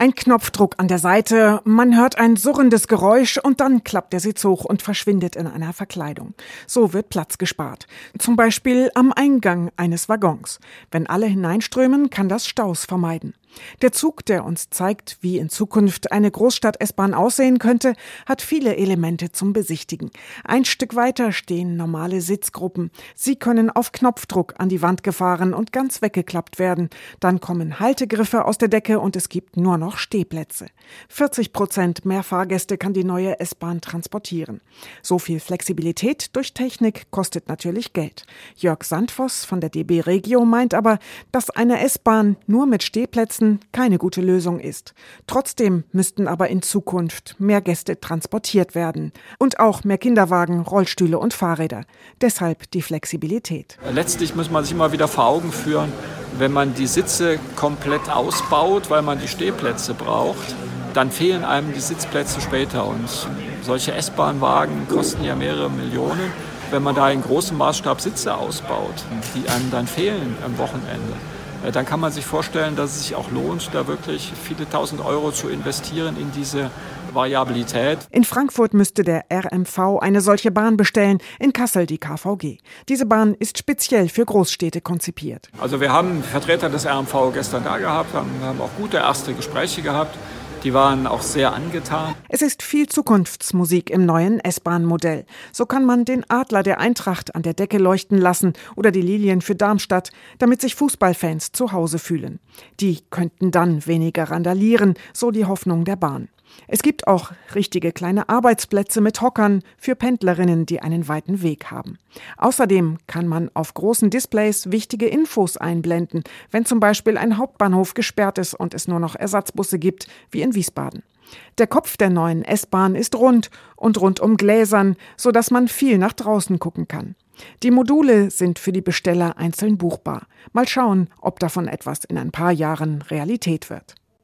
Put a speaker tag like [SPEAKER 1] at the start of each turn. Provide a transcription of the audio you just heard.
[SPEAKER 1] Ein Knopfdruck an der Seite, man hört ein surrendes Geräusch und dann klappt der Sitz hoch und verschwindet in einer Verkleidung. So wird Platz gespart. Zum Beispiel am Eingang eines Waggons. Wenn alle hineinströmen, kann das Staus vermeiden. Der Zug, der uns zeigt, wie in Zukunft eine Großstadt-S-Bahn aussehen könnte, hat viele Elemente zum Besichtigen. Ein Stück weiter stehen normale Sitzgruppen. Sie können auf Knopfdruck an die Wand gefahren und ganz weggeklappt werden. Dann kommen Haltegriffe aus der Decke und es gibt nur noch Stehplätze. 40 Prozent mehr Fahrgäste kann die neue S-Bahn transportieren. So viel Flexibilität durch Technik kostet natürlich Geld. Jörg Sandvoss von der DB Regio meint aber, dass eine S-Bahn nur mit Stehplätzen Sitzen keine gute Lösung ist. Trotzdem müssten aber in Zukunft mehr Gäste transportiert werden und auch mehr Kinderwagen, Rollstühle und Fahrräder. Deshalb die Flexibilität.
[SPEAKER 2] Letztlich muss man sich immer wieder vor Augen führen, wenn man die Sitze komplett ausbaut, weil man die Stehplätze braucht, dann fehlen einem die Sitzplätze später. Und solche S-Bahn-Wagen kosten ja mehrere Millionen. Wenn man da in großem Maßstab Sitze ausbaut, die einem dann fehlen am Wochenende, dann kann man sich vorstellen, dass es sich auch lohnt, da wirklich viele tausend Euro zu investieren in diese Variabilität.
[SPEAKER 1] In Frankfurt müsste der RMV eine solche Bahn bestellen, in Kassel die KVG. Diese Bahn ist speziell für Großstädte konzipiert.
[SPEAKER 2] Also wir haben Vertreter des RMV gestern da gehabt, haben, haben auch gute erste Gespräche gehabt. Die waren auch sehr angetan.
[SPEAKER 1] Es ist viel Zukunftsmusik im neuen S-Bahn-Modell. So kann man den Adler der Eintracht an der Decke leuchten lassen oder die Lilien für Darmstadt, damit sich Fußballfans zu Hause fühlen. Die könnten dann weniger randalieren, so die Hoffnung der Bahn. Es gibt auch richtige kleine Arbeitsplätze mit Hockern für Pendlerinnen, die einen weiten Weg haben. Außerdem kann man auf großen Displays wichtige Infos einblenden, wenn zum Beispiel ein Hauptbahnhof gesperrt ist und es nur noch Ersatzbusse gibt, wie in Wiesbaden. Der Kopf der neuen S-Bahn ist rund und rundum gläsern, so dass man viel nach draußen gucken kann. Die Module sind für die Besteller einzeln buchbar. Mal schauen, ob davon etwas in ein paar Jahren Realität wird.